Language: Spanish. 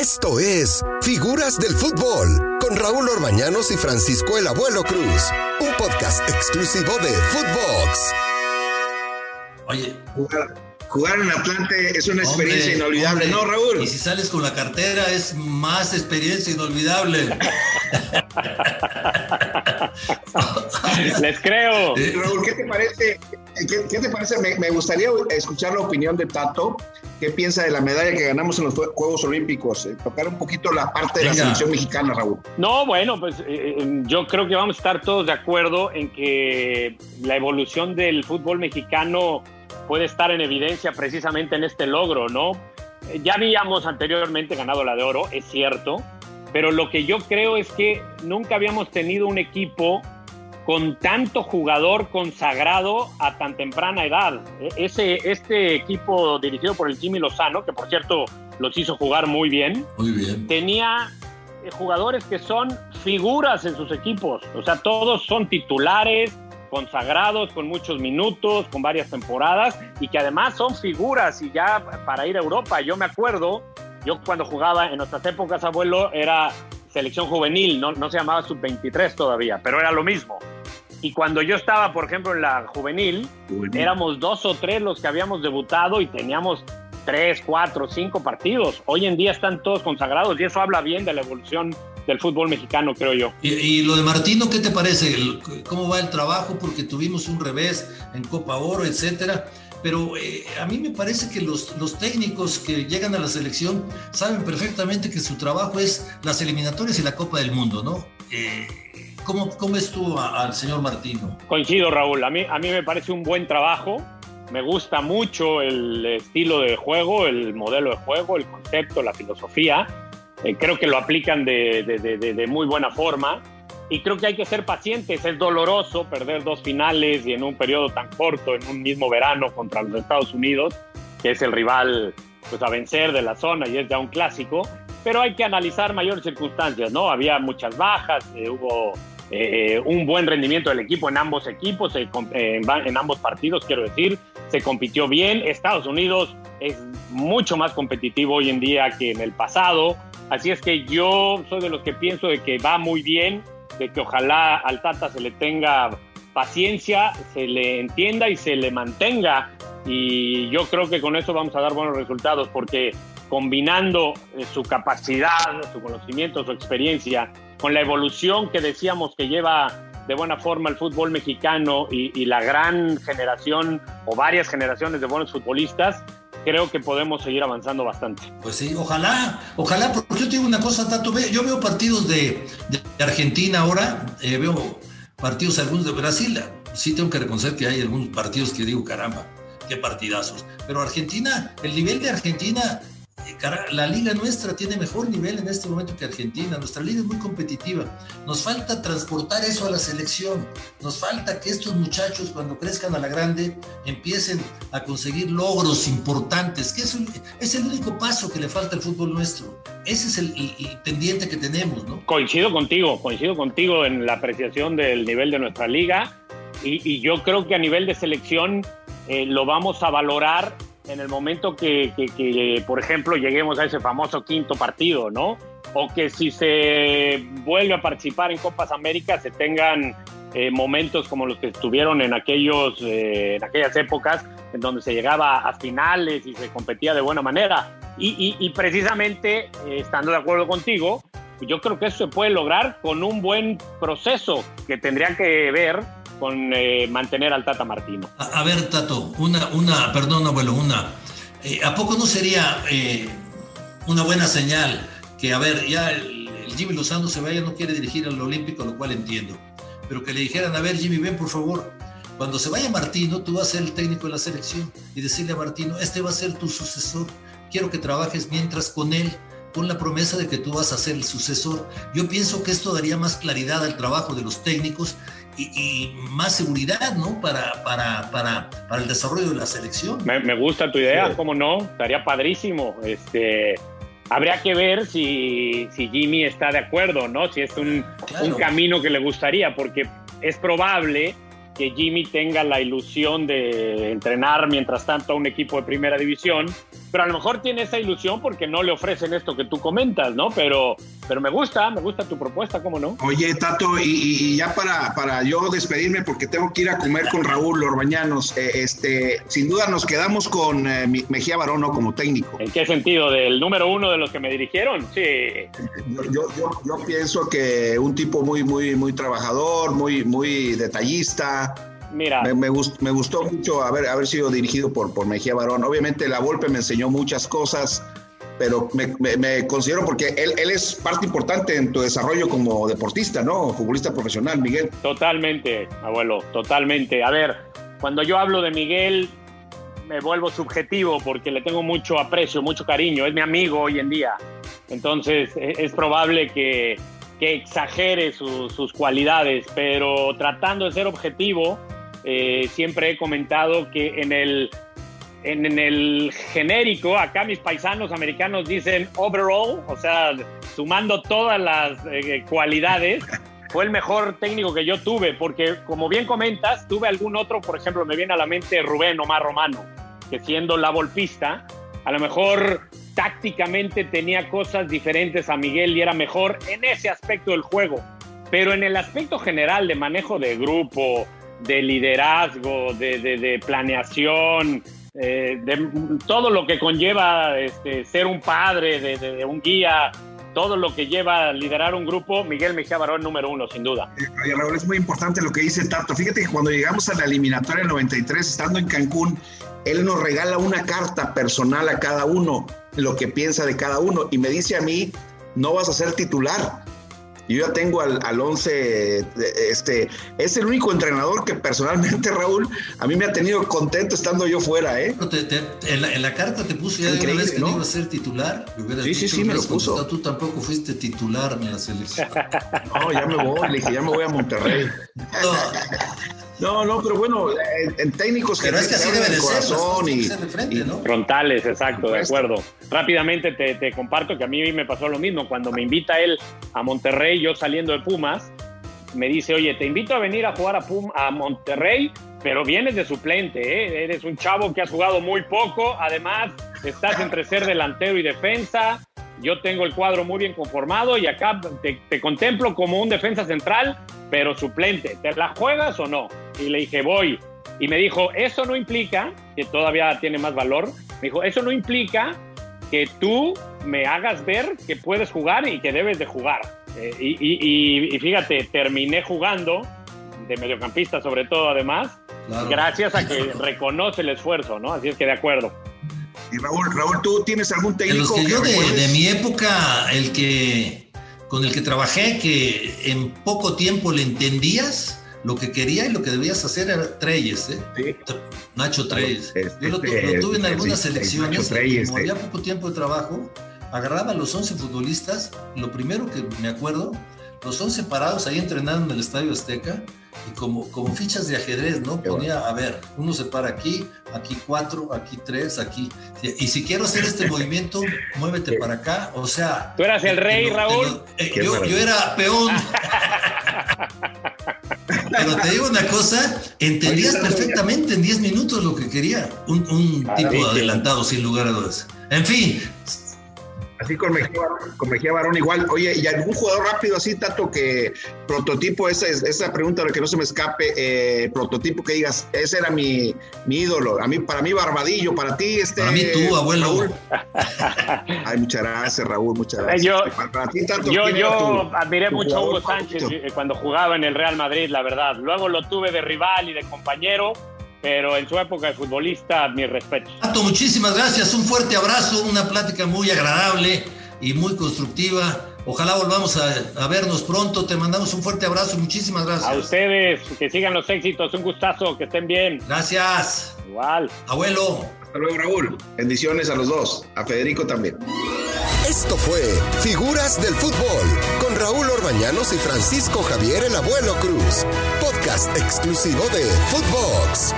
Esto es Figuras del Fútbol con Raúl Orbañanos y Francisco el Abuelo Cruz, un podcast exclusivo de Footbox. Oye, Jugar, en Atlante es una experiencia inolvidable, ¿no, Raúl? Y si sales con la cartera es más experiencia inolvidable. Les creo. Raúl, ¿qué te parece? ¿Qué, te parece? Me, gustaría escuchar la opinión de Tato. ¿Qué piensa de la medalla que ganamos en los Juegos Olímpicos? Eh, tocar un poquito la parte de la selección mexicana, Raúl. No, bueno, pues eh, eh, yo creo que vamos a estar todos de acuerdo en que la evolución del fútbol mexicano puede estar en evidencia precisamente en este logro, ¿no? Ya habíamos anteriormente ganado la de oro, es cierto, pero lo que yo creo es que nunca habíamos tenido un equipo con tanto jugador consagrado a tan temprana edad. E, ese, este equipo dirigido por el Jimmy Lozano, que por cierto los hizo jugar muy bien, muy bien. tenía eh, jugadores que son figuras en sus equipos, o sea, todos son titulares, consagrados, con muchos minutos, con varias temporadas y que además son figuras y ya para ir a Europa. Yo me acuerdo, yo cuando jugaba en nuestras épocas, abuelo, era selección juvenil, no, no se llamaba sub-23 todavía, pero era lo mismo. Y cuando yo estaba, por ejemplo, en la juvenil, éramos dos o tres los que habíamos debutado y teníamos tres, cuatro, cinco partidos. Hoy en día están todos consagrados y eso habla bien de la evolución del fútbol mexicano, creo yo. Y, lo de Martino, ¿qué te parece? ¿Cómo va el trabajo? Porque tuvimos un revés en Copa Oro, etcétera. Pero eh, a mí me parece que los, los técnicos que llegan a la selección saben perfectamente que su trabajo es las eliminatorias y la Copa del Mundo, ¿no? Eh, ¿cómo, ¿Cómo ves tú al señor Martino? Coincido, Raúl. A mí, a mí me parece un buen trabajo. Me gusta mucho el estilo de juego, el modelo de juego, el concepto, la filosofía. Eh, creo que lo aplican de, de, de, muy buena forma y creo que hay que ser pacientes. Es doloroso perder dos finales y en un periodo tan corto, en un mismo verano contra los Estados Unidos, que es el rival pues, a vencer de la zona y es ya un clásico. Pero hay que analizar mayores circunstancias, ¿no? Había muchas bajas, eh, hubo eh, un buen rendimiento del equipo en ambos equipos, en ambos partidos, quiero decir. Se compitió bien. Estados Unidos es mucho más competitivo hoy en día que en el pasado Así es que yo soy de los que pienso de que va muy bien, de que ojalá al Tata se le tenga paciencia, se le entienda y se le mantenga. Y yo creo que con eso vamos a dar buenos resultados porque combinando eh, su capacidad, su conocimiento, su experiencia con la evolución que decíamos que lleva de buena forma el fútbol mexicano y, y la gran generación o varias generaciones de buenos futbolistas, creo que podemos seguir avanzando bastante. Pues sí, ojalá, ojalá, porque yo te digo una cosa, Tato, yo veo partidos de, Argentina ahora, eh, veo partidos algunos de Brasil, sí tengo que reconocer que hay algunos partidos que digo, caramba, partidazos, pero Argentina, el nivel de Argentina la liga nuestra tiene mejor nivel en este momento que Argentina. Nuestra liga es muy competitiva. Nos falta transportar eso a la selección. Nos falta que estos muchachos, cuando crezcan a la grande, empiecen a conseguir logros importantes, que es, es el único paso que le falta al fútbol nuestro. Ese es el, pendiente que tenemos, ¿no? Coincido contigo, coincido contigo en la apreciación del nivel de nuestra liga. Y, yo creo que a nivel de selección eh, lo vamos a valorar en el momento que, por ejemplo, lleguemos a ese famoso quinto partido, ¿no? O que si se vuelve a participar en Copas América se tengan eh, momentos como los que estuvieron en, aquellos, eh, en aquellas épocas en donde se llegaba a finales y se competía de buena manera. Y, precisamente, eh, estando de acuerdo contigo, yo creo que eso se puede lograr con un buen proceso que tendría que ver con eh, mantener al Tata Martino. A, ver, Tato, una, una, perdón, abuelo, una. Eh, ¿A poco no sería eh, una buena señal que, a ver, ya el, Jimmy Lozano se vaya, no quiere dirigir al Olímpico, lo cual entiendo, pero que le dijeran, a ver, Jimmy, ven por favor, cuando se vaya Martino, tú vas a ser el técnico de la selección y decirle a Martino, este va a ser tu sucesor, quiero que trabajes mientras con él con la promesa de que tú vas a ser el sucesor. Yo pienso que esto daría más claridad al trabajo de los técnicos y, más seguridad, ¿no? Para, para, para, para, el desarrollo de la selección. Me, gusta tu idea, ¿cómo no? Estaría padrísimo. Este, habría que ver si, si Jimmy está de acuerdo, ¿no? Si es un, un camino que le gustaría, porque es probable que Jimmy tenga la ilusión de entrenar mientras tanto a un equipo de primera división pero a lo mejor tiene esa ilusión porque no le ofrecen esto que tú comentas, ¿no? Pero, pero me gusta, me gusta tu propuesta, ¿cómo no? Oye, Tato, y, ya para, para yo despedirme, porque tengo que ir a comer con Raúl Lorbañanos, eh, este, sin duda nos quedamos con eh, Mejía Barón como técnico. ¿En qué sentido? ¿Del número uno de los que me dirigieron? Sí. Yo, yo, pienso que un tipo muy, muy, muy trabajador, muy, muy detallista, Mira. Me, me, gustó mucho haber, haber sido dirigido por, por Mejía Barón. Obviamente la Volpe me enseñó muchas cosas, pero me, considero porque él, él, es parte importante en tu desarrollo como deportista, ¿no? Futbolista profesional, Miguel. Totalmente, abuelo, totalmente. A ver, cuando yo hablo de Miguel, me vuelvo subjetivo porque le tengo mucho aprecio, mucho cariño. Es mi amigo hoy en día. Entonces, e, es, probable que, que exagere sus cualidades, pero tratando de ser objetivo, eh, siempre he comentado que en el, en, el genérico, acá mis paisanos americanos dicen overall, o sea, sumando todas las eh, cualidades, fue el mejor técnico que yo tuve, porque como bien comentas, tuve algún otro, por ejemplo, me viene a la mente Rubén Omar Romano, que siendo la golpista, a lo mejor tácticamente tenía cosas diferentes a Miguel y era mejor en ese aspecto del juego. Pero en el aspecto general de manejo de grupo, de liderazgo, de, planeación, eh, de todo lo que conlleva este, ser un padre, de, un guía, todo lo que lleva a liderar un grupo, Miguel Mejía Barón número uno, sin duda. Eh, Raúl, es muy importante lo que dice Tato. Fíjate que cuando llegamos a la eliminatoria del 93, estando en Cancún, él nos regala una carta personal a cada uno, lo que piensa de cada uno, y me dice a mí, no vas a ser titular, yo ya tengo al, al 11, este, es el único entrenador que personalmente, Raúl, a mí me ha tenido contento estando yo fuera, ¿eh? en, la, carta te puso ya de una vez que ¿no? iba a ser titular. Sí, sí, sí, me lo puso. Tú tampoco fuiste titular en la selección. No, ya me voy, le dije, ya me voy a Monterrey. No, no, pero bueno, en, técnicos pero que, es que así debe de corazón y, frente, ¿no? frontales, exacto, de acuerdo. Rápidamente te, te, comparto que a mí me pasó lo mismo. Cuando me invita él a Monterrey, yo saliendo de Pumas, me dice, oye, te invito a venir a jugar a, Pum, a Monterrey, pero vienes de suplente, ¿eh? eres un chavo que has jugado muy poco, además estás entre ser delantero y defensa, yo tengo el cuadro muy bien conformado y acá te, contemplo como un defensa central, pero suplente. ¿Te la juegas o no? Y le dije, voy. Y me dijo, eso no implica, que todavía tiene más valor, me dijo, eso no implica que tú me hagas ver que puedes jugar y que debes de jugar. Eh, y, fíjate, terminé jugando, de mediocampista sobre todo además, gracias a que reconoce el esfuerzo, ¿no? Así es que de acuerdo. Y Raúl, Raúl, ¿tú tienes algún técnico? De los que, yo de, mi época, el que con el que trabajé, que en poco tiempo le entendías lo que quería y lo que debías hacer era Treyes, ¿eh? Nacho Treyes. yo lo, tuve en algunas selecciones, como había poco tiempo de trabajo, agarraba a los 11 futbolistas, lo primero que me acuerdo, los 11 parados ahí entrenando en el Estadio Azteca, y como, como fichas de ajedrez, ¿no? Ponía, a ver, uno se para aquí, aquí cuatro, aquí tres, aquí. Y si quiero hacer este movimiento, muévete para acá. O sea. ¿Tú eras el rey, Raúl? Eh, yo, yo, era peón. Pero te digo una cosa, entendías perfectamente en 10 minutos lo que quería un, un tipo adelantado, sin lugar a dudas. En fin, Así con Mejía, con Mejía Barón igual. Oye, ¿y algún jugador rápido así, tanto que prototipo, esa, esa pregunta que no se me escape, eh, prototipo que digas, ese era mi, mi, ídolo, a mí, para mí Barbadillo, para ti este... Para mí tú, abuelo. Ay, muchas gracias, Raúl, muchas gracias. Yo, para, ti, tanto, yo, yo admiré mucho a Hugo Sánchez eh, cuando jugaba en el Real Madrid, la verdad. Luego lo tuve de rival y de compañero, pero en su época de futbolista, mi respeto. Tato, muchísimas gracias, un fuerte abrazo, una plática muy agradable y muy constructiva. Ojalá volvamos a, vernos pronto. Te mandamos un fuerte abrazo muchísimas gracias. A ustedes, que sigan los éxitos. Un gustazo, que estén bien. Gracias. Igual. Abuelo. Hasta luego, Raúl. Bendiciones a los dos. A Federico también. Esto fue Figuras del Fútbol con Raúl Orbañanos y Francisco Javier el Abuelo Cruz. Podcast exclusivo de Footbox.